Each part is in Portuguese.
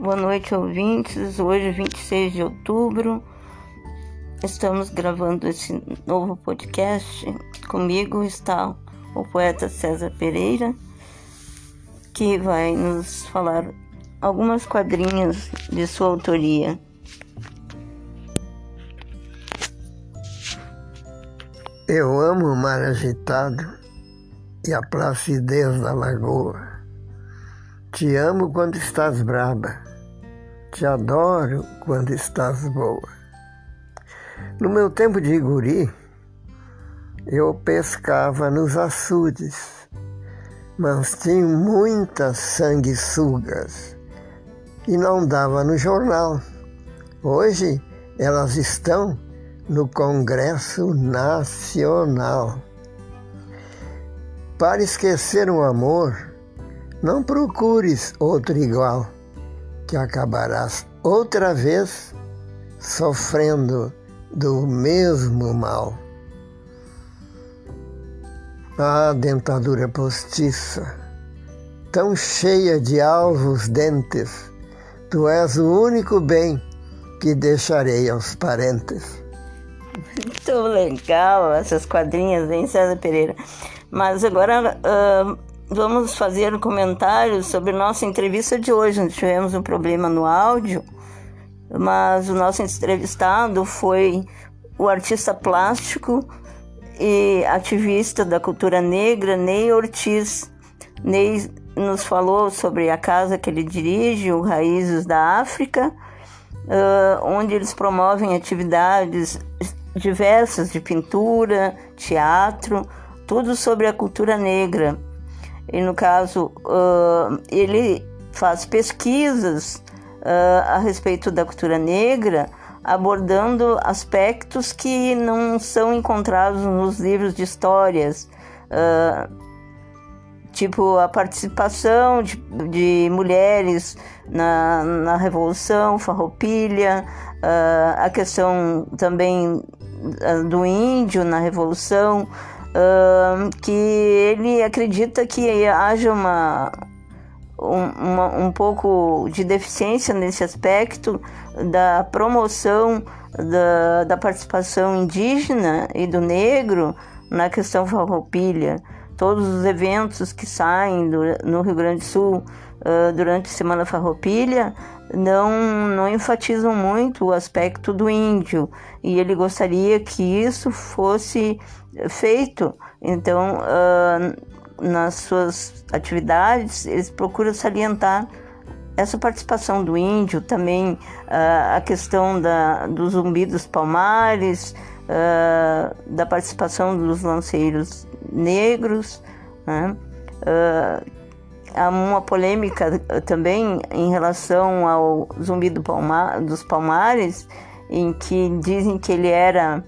Boa noite, ouvintes. Hoje, 26 de outubro, estamos gravando esse novo podcast. Comigo está o poeta César Pereira, que vai nos falar algumas quadrinhas de sua autoria. Eu amo o mar agitado e a placidez da lagoa. Te amo quando estás braba te adoro quando estás boa. No meu tempo de guri, eu pescava nos açudes, mas tinha muitas sanguessugas e não dava no jornal. Hoje elas estão no Congresso Nacional. Para esquecer o amor, não procures outro igual que acabarás outra vez sofrendo do mesmo mal. Ah, dentadura postiça, tão cheia de alvos dentes, tu és o único bem que deixarei aos parentes. Muito legal essas quadrinhas, hein, César Pereira? Mas agora uh, vamos fazer um comentário sobre nossa entrevista de hoje. Nós tivemos um problema no áudio, mas o nosso entrevistado foi o artista plástico e ativista da cultura negra, Ney Ortiz. Ney nos falou sobre a casa que ele dirige, o Raízes da África, onde eles promovem atividades diversas de pintura, teatro, tudo sobre a cultura negra e no caso uh, ele faz pesquisas uh, a respeito da cultura negra, abordando aspectos que não são encontrados nos livros de histórias, uh, tipo a participação de, de mulheres na, na Revolução Farroupilha, a questão também do índio na Revolução, que ele acredita que haja uma, um, uma, um pouco de deficiência nesse aspecto da promoção da, da participação indígena e do negro na questão farroupilha. Todos os eventos que saem do, no Rio Grande do Sul uh, durante a Semana Farroupilha não, não enfatizam muito o aspecto do índio e ele gostaria que isso fosse feito. Então, uh, nas suas atividades, eles procuram salientar essa participação do índio, também uh, a questão da, do zumbi dos palmares, uh, da participação dos lanceiros negros. Né? Há uma polêmica também em relação ao zumbi do palma, dos palmares, em que dizem que ele era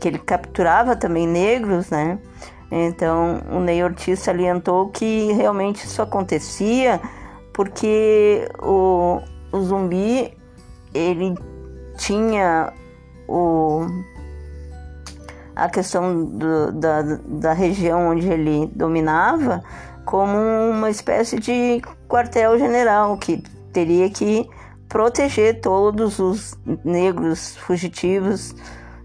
que ele capturava também negros, né? Então o Ney Ortiz salientou que realmente isso acontecia porque o, o zumbi ele tinha o, a questão do, da, da região onde ele dominava como uma espécie de quartel-general que teria que proteger todos os negros fugitivos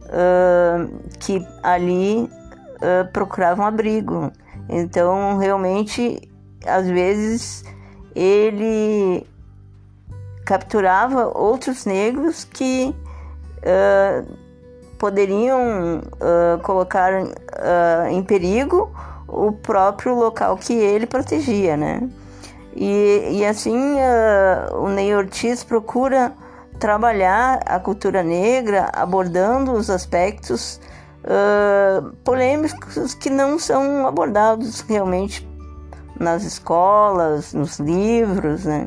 uh, que ali uh, procuravam abrigo. Então, realmente, às vezes, ele capturava outros negros que uh, poderiam colocar em perigo o próprio local que ele protegia, né? E, e assim, o Ney Ortiz procura trabalhar a cultura negra abordando os aspectos uh, polêmicos que não são abordados realmente nas escolas, nos livros, né?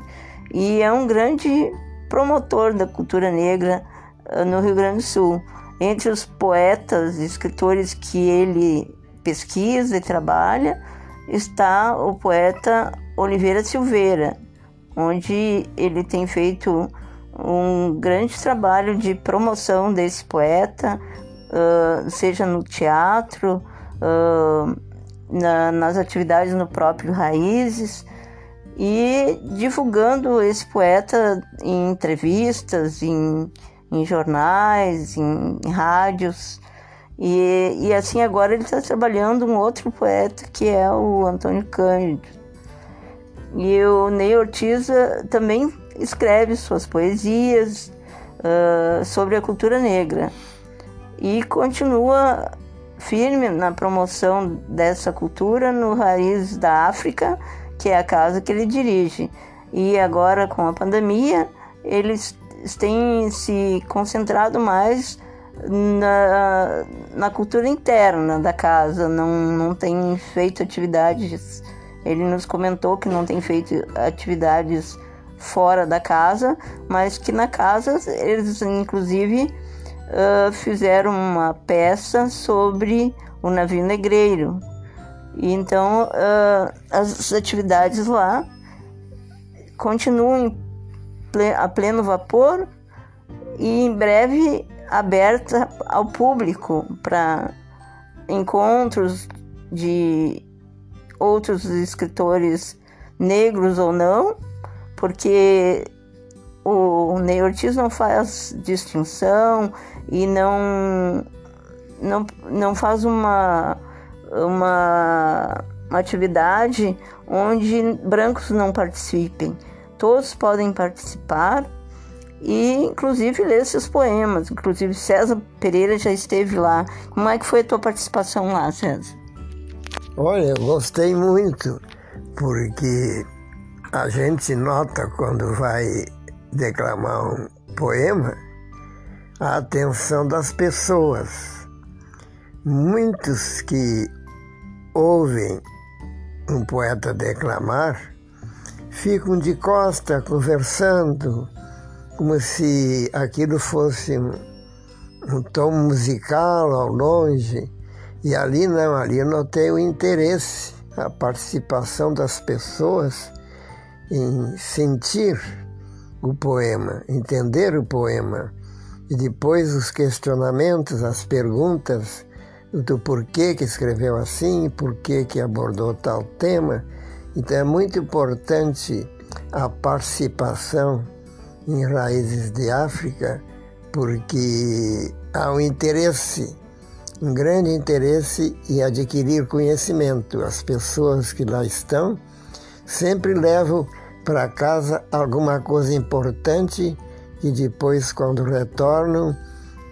E é um grande promotor da cultura negra uh, no Rio Grande do Sul. Entre os poetas e escritores que ele pesquisa e trabalha está o poeta Oliveira Silveira, onde ele tem feito um grande trabalho de promoção desse poeta, uh, seja no teatro, uh, na, nas atividades no próprio Raízes, e divulgando esse poeta em entrevistas, em, em jornais, em, em rádios. E, e assim agora ele está trabalhando um outro poeta que é o Antônio Cândido. E o Ney Ortiz uh, também escreve suas poesias uh, sobre a cultura negra e continua firme na promoção dessa cultura no Raiz da África, que é a casa que ele dirige. E agora com a pandemia, eles têm se concentrado mais na, na cultura interna da casa, não, não tem feito atividades. Ele nos comentou que não tem feito atividades fora da casa, mas que na casa eles, inclusive, uh, fizeram uma peça sobre o navio negreiro. E então uh, as atividades lá continuam a pleno vapor e em breve aberta ao público para encontros de outros escritores negros ou não, porque o Ney Ortiz não faz distinção e não, não, não faz uma, uma, uma atividade onde brancos não participem. Todos podem participar e inclusive ler seus poemas. Inclusive César Pereira já esteve lá. Como é que foi a tua participação lá, César? Olha, eu gostei muito, porque a gente nota quando vai declamar um poema a atenção das pessoas. Muitos que ouvem um poeta declamar ficam de costa conversando, como se aquilo fosse um, tom musical ao longe. E ali não, ali eu notei o interesse, a participação das pessoas em sentir o poema, entender o poema. E depois os questionamentos, as perguntas do porquê que escreveu assim, porquê que abordou tal tema. Então é muito importante a participação em Raízes de África, porque há um interesse, um grande interesse em adquirir conhecimento. As pessoas que lá estão sempre levam para casa alguma coisa importante e depois, quando retornam,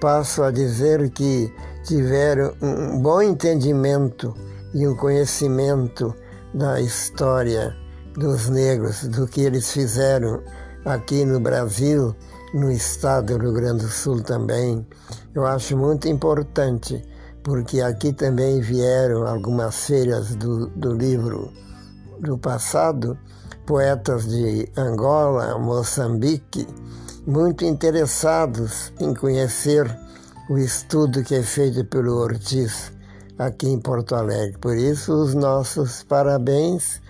passo a dizer que tiveram um bom entendimento e um conhecimento da história dos negros, do que eles fizeram aqui no Brasil, no estado do Rio Grande do Sul também. Eu acho muito importante, porque aqui também vieram algumas feiras do, do livro do passado, poetas de Angola, Moçambique, muito interessados em conhecer o estudo que é feito pelo Ortiz aqui em Porto Alegre. Por isso, os nossos parabéns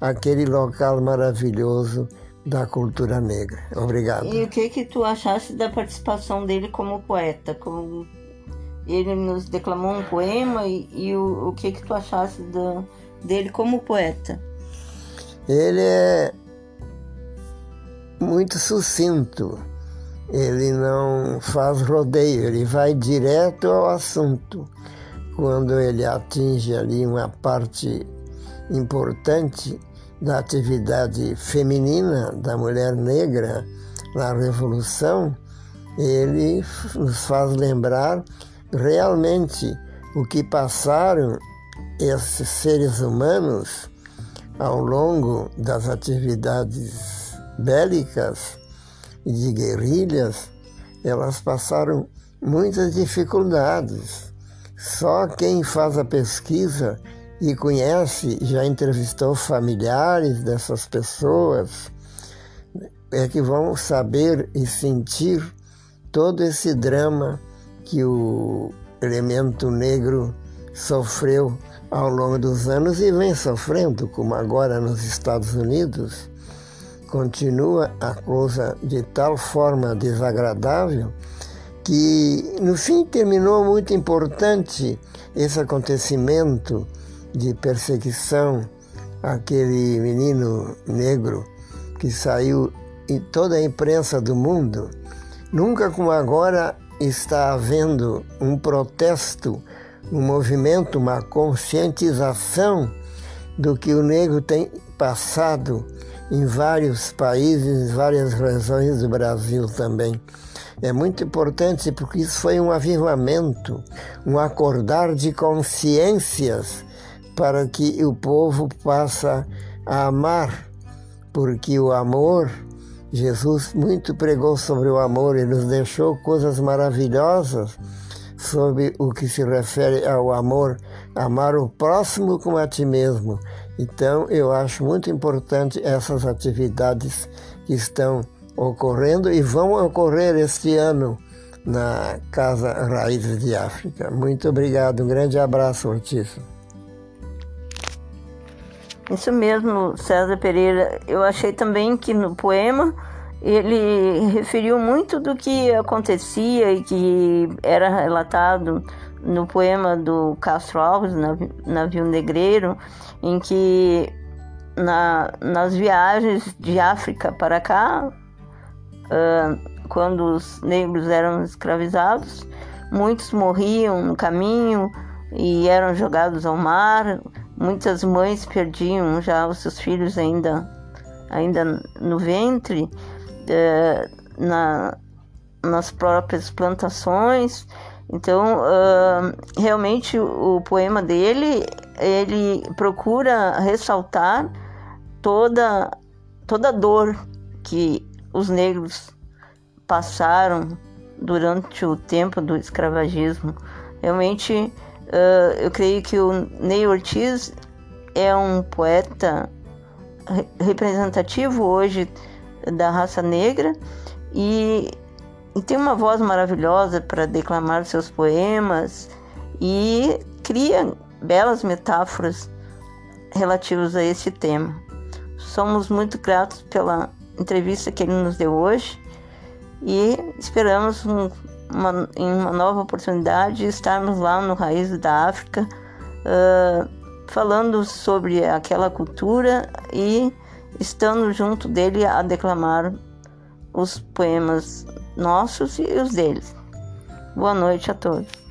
àquele local maravilhoso da cultura negra. Obrigado. E o que que tu achaste da participação dele como poeta? Como ele nos declamou um poema e, e o, o que que tu achaste do, dele como poeta? Ele é muito sucinto. Ele não faz rodeio, ele vai direto ao assunto. Quando ele atinge ali uma parte importante da atividade feminina da mulher negra na Revolução, ele nos faz lembrar realmente o que passaram esses seres humanos ao longo das atividades bélicas e de guerrilhas, elas passaram muitas dificuldades. Só quem faz a pesquisa e conhece, já entrevistou familiares dessas pessoas, é que vão saber e sentir todo esse drama que o elemento negro sofreu ao longo dos anos e vem sofrendo, como agora nos Estados Unidos, continua a coisa de tal forma desagradável que no fim terminou muito importante esse acontecimento de perseguição aquele menino negro que saiu em toda a imprensa do mundo, nunca como agora está havendo um protesto, um movimento, uma conscientização do que o negro tem passado em vários países, em várias regiões do Brasil também. É muito importante porque isso foi um avivamento, um acordar de consciências para que o povo possa amar, porque o amor, Jesus muito pregou sobre o amor e nos deixou coisas maravilhosas sobre o que se refere ao amor, amar o próximo como a ti mesmo. Então, eu acho muito importante essas atividades que estão ocorrendo e vão ocorrer este ano na Casa Raízes de África. Muito obrigado, um grande abraço, Ortiz. Isso mesmo, César Pereira. Eu achei também que no poema ele referiu muito do que acontecia e que era relatado no poema do Castro Alves, Navio Negreiro, em que na, nas viagens de África para cá, uh, quando os negros eram escravizados, muitos morriam no caminho e eram jogados ao mar, Muitas mães perdiam já os seus filhos ainda, ainda no ventre, é, na, nas próprias plantações. Então, uh, realmente o poema dele, ele procura ressaltar toda, toda a dor que os negros passaram durante o tempo do escravagismo. Realmente Uh, eu creio que o Ney Ortiz é um poeta representativo hoje da raça negra e, e tem uma voz maravilhosa para declamar seus poemas e cria belas metáforas relativas a esse tema. Somos muito gratos pela entrevista que ele nos deu hoje e esperamos um uma, em uma nova oportunidade, estarmos lá no Raiz da África, uh, falando sobre aquela cultura e estando junto dele a declamar os poemas nossos e os deles. Boa noite a todos.